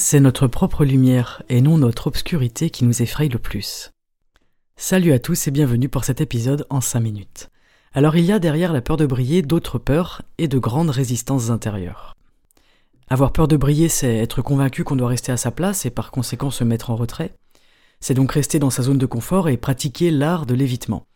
C'est notre propre lumière et non notre obscurité qui nous effraie le plus. Salut à tous et bienvenue pour cet épisode en 5 minutes. Alors il y a derrière la peur de briller d'autres peurs et de grandes résistances intérieures. Avoir peur de briller, c'est être convaincu qu'on doit rester à sa place et par conséquent se mettre en retrait. C'est donc rester dans sa zone de confort et pratiquer l'art de l'évitement.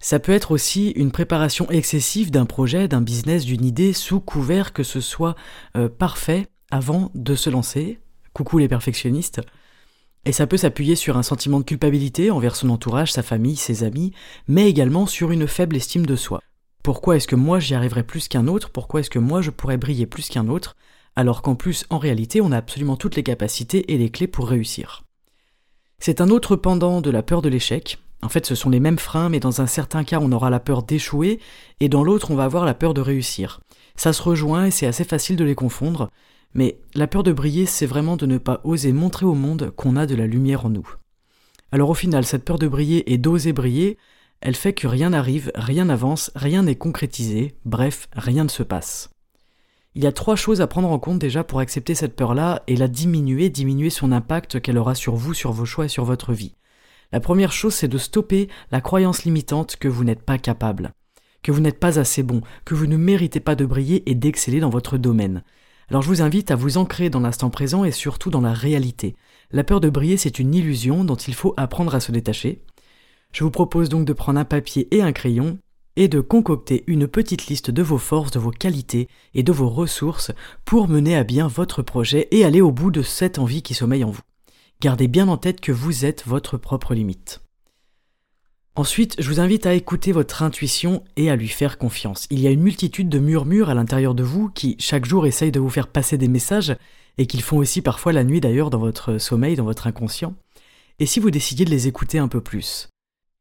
Ça peut être aussi une préparation excessive d'un projet, d'un business, d'une idée, sous couvert que ce soit euh, parfait avant de se lancer. Coucou les perfectionnistes. Et ça peut s'appuyer sur un sentiment de culpabilité envers son entourage, sa famille, ses amis, mais également sur une faible estime de soi. Pourquoi est-ce que moi j'y arriverai plus qu'un autre? Pourquoi est-ce que moi je pourrais briller plus qu'un autre? Alors qu'en plus, en réalité, on a absolument toutes les capacités et les clés pour réussir. C'est un autre pendant de la peur de l'échec. En fait, ce sont les mêmes freins, mais dans un certain cas, on aura la peur d'échouer, et dans l'autre, on va avoir la peur de réussir. Ça se rejoint et c'est assez facile de les confondre, mais la peur de briller, c'est vraiment de ne pas oser montrer au monde qu'on a de la lumière en nous. Alors au final, cette peur de briller et d'oser briller, elle fait que rien n'arrive, rien n'avance, rien n'est concrétisé, bref, rien ne se passe. Il y a trois choses à prendre en compte déjà pour accepter cette peur-là et la diminuer, diminuer son impact qu'elle aura sur vous, sur vos choix et sur votre vie. La première chose, c'est de stopper la croyance limitante que vous n'êtes pas capable, que vous n'êtes pas assez bon, que vous ne méritez pas de briller et d'exceller dans votre domaine. Alors je vous invite à vous ancrer dans l'instant présent et surtout dans la réalité. La peur de briller, c'est une illusion dont il faut apprendre à se détacher. Je vous propose donc de prendre un papier et un crayon et de concocter une petite liste de vos forces, de vos qualités et de vos ressources pour mener à bien votre projet et aller au bout de cette envie qui sommeille en vous. Gardez bien en tête que vous êtes votre propre limite. Ensuite, je vous invite à écouter votre intuition et à lui faire confiance. Il y a une multitude de murmures à l'intérieur de vous qui chaque jour essayent de vous faire passer des messages et qu'ils font aussi parfois la nuit d'ailleurs dans votre sommeil, dans votre inconscient. Et si vous décidiez de les écouter un peu plus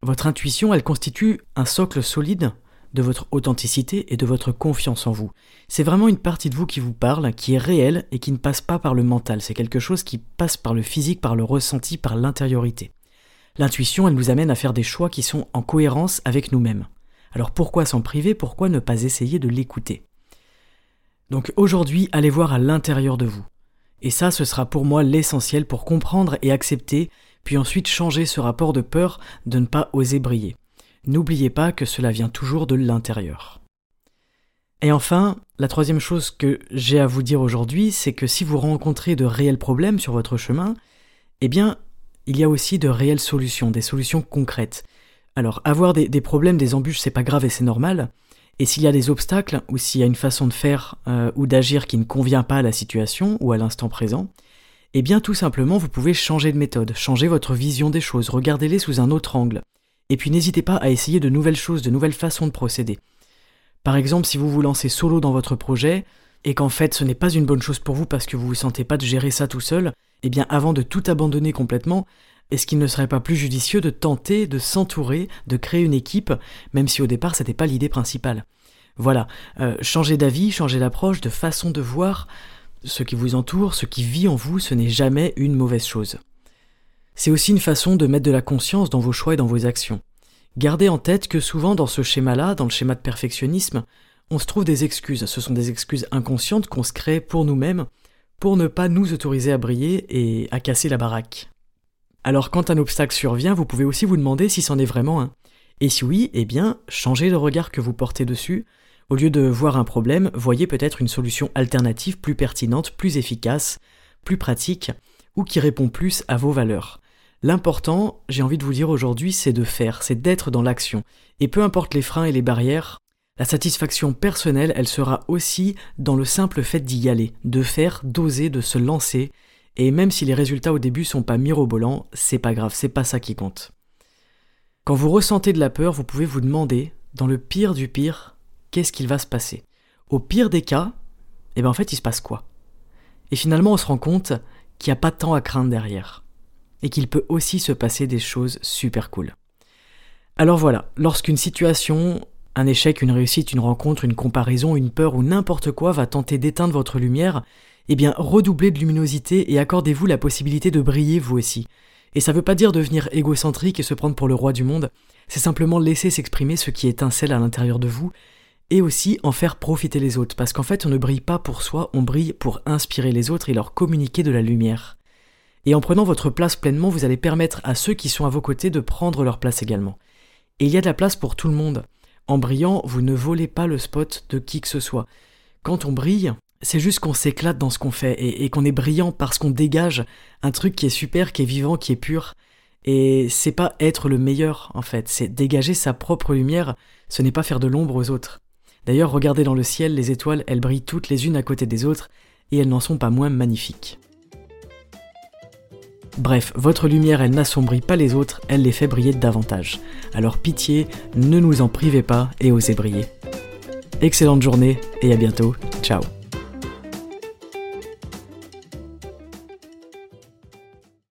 votre intuition, elle constitue un socle solide de votre authenticité et de votre confiance en vous. C'est vraiment une partie de vous qui vous parle, qui est réelle et qui ne passe pas par le mental. C'est quelque chose qui passe par le physique, par le ressenti, par l'intériorité. L'intuition, elle nous amène à faire des choix qui sont en cohérence avec nous-mêmes. Alors pourquoi s'en priver? Pourquoi ne pas essayer de l'écouter? Donc aujourd'hui, allez voir à l'intérieur de vous. Et ça, ce sera pour moi l'essentiel pour comprendre et accepter puis ensuite changer ce rapport de peur de ne pas oser briller. N'oubliez pas que cela vient toujours de l'intérieur. Et enfin, la troisième chose que j'ai à vous dire aujourd'hui, c'est que si vous rencontrez de réels problèmes sur votre chemin, eh bien, il y a aussi de réelles solutions, des solutions concrètes. Alors, avoir des, problèmes, des embûches, c'est pas grave et c'est normal. Et s'il y a des obstacles, ou s'il y a une façon de faire euh, ou d'agir qui ne convient pas à la situation ou à l'instant présent, eh bien tout simplement vous pouvez changer de méthode, changer votre vision des choses, regardez-les sous un autre angle. Et puis n'hésitez pas à essayer de nouvelles choses, de nouvelles façons de procéder. Par exemple, si vous vous lancez solo dans votre projet, et qu'en fait ce n'est pas une bonne chose pour vous parce que vous ne vous sentez pas de gérer ça tout seul, eh bien avant de tout abandonner complètement, est-ce qu'il ne serait pas plus judicieux de tenter de s'entourer, de créer une équipe, même si au départ c'était pas l'idée principale? Voilà, euh, changer d'avis, changer d'approche, de façon de voir, ce qui vous entoure, ce qui vit en vous, ce n'est jamais une mauvaise chose. C'est aussi une façon de mettre de la conscience dans vos choix et dans vos actions. Gardez en tête que souvent dans ce schéma-là, dans le schéma de perfectionnisme, on se trouve des excuses. Ce sont des excuses inconscientes qu'on se crée pour nous-mêmes, pour ne pas nous autoriser à briller et à casser la baraque. Alors quand un obstacle survient, vous pouvez aussi vous demander si c'en est vraiment un. Et si oui, eh bien, changez le regard que vous portez dessus, au lieu de voir un problème, voyez peut-être une solution alternative plus pertinente, plus efficace, plus pratique, ou qui répond plus à vos valeurs. L'important, j'ai envie de vous dire aujourd'hui, c'est de faire, c'est d'être dans l'action. Et peu importe les freins et les barrières, la satisfaction personnelle, elle sera aussi dans le simple fait d'y aller, de faire, d'oser, de se lancer. Et même si les résultats au début sont pas mirobolants, c'est pas grave, c'est pas ça qui compte. Quand vous ressentez de la peur, vous pouvez vous demander, dans le pire du pire, qu'est-ce qu'il va se passer? Au pire des cas, et bien en fait il se passe quoi? Et finalement on se rend compte qu'il n'y a pas tant à craindre derrière. Et qu'il peut aussi se passer des choses super cool. Alors voilà, lorsqu'une situation, un échec, une réussite, une rencontre, une comparaison, une peur ou n'importe quoi va tenter d'éteindre votre lumière, eh bien redoublez de luminosité et accordez-vous la possibilité de briller vous aussi. Et ça veut pas dire devenir égocentrique et se prendre pour le roi du monde, c'est simplement laisser s'exprimer ce qui étincelle à l'intérieur de vous et aussi en faire profiter les autres, parce qu'en fait on ne brille pas pour soi, on brille pour inspirer les autres et leur communiquer de la lumière. Et en prenant votre place pleinement, vous allez permettre à ceux qui sont à vos côtés de prendre leur place également. Et il y a de la place pour tout le monde. En brillant, vous ne volez pas le spot de qui que ce soit. Quand on brille, c'est juste qu'on s'éclate dans ce qu'on fait et, qu'on est brillant parce qu'on dégage un truc qui est super, qui est vivant, qui est pur. Et c'est pas être le meilleur en fait, c'est dégager sa propre lumière, ce n'est pas faire de l'ombre aux autres. D'ailleurs, regardez dans le ciel, les étoiles, elles brillent toutes les unes à côté des autres, et elles n'en sont pas moins magnifiques. Bref, votre lumière, elle n'assombrit pas les autres, elle les fait briller davantage. Alors pitié, ne nous en privez pas et osez briller. Excellente journée et à bientôt. Ciao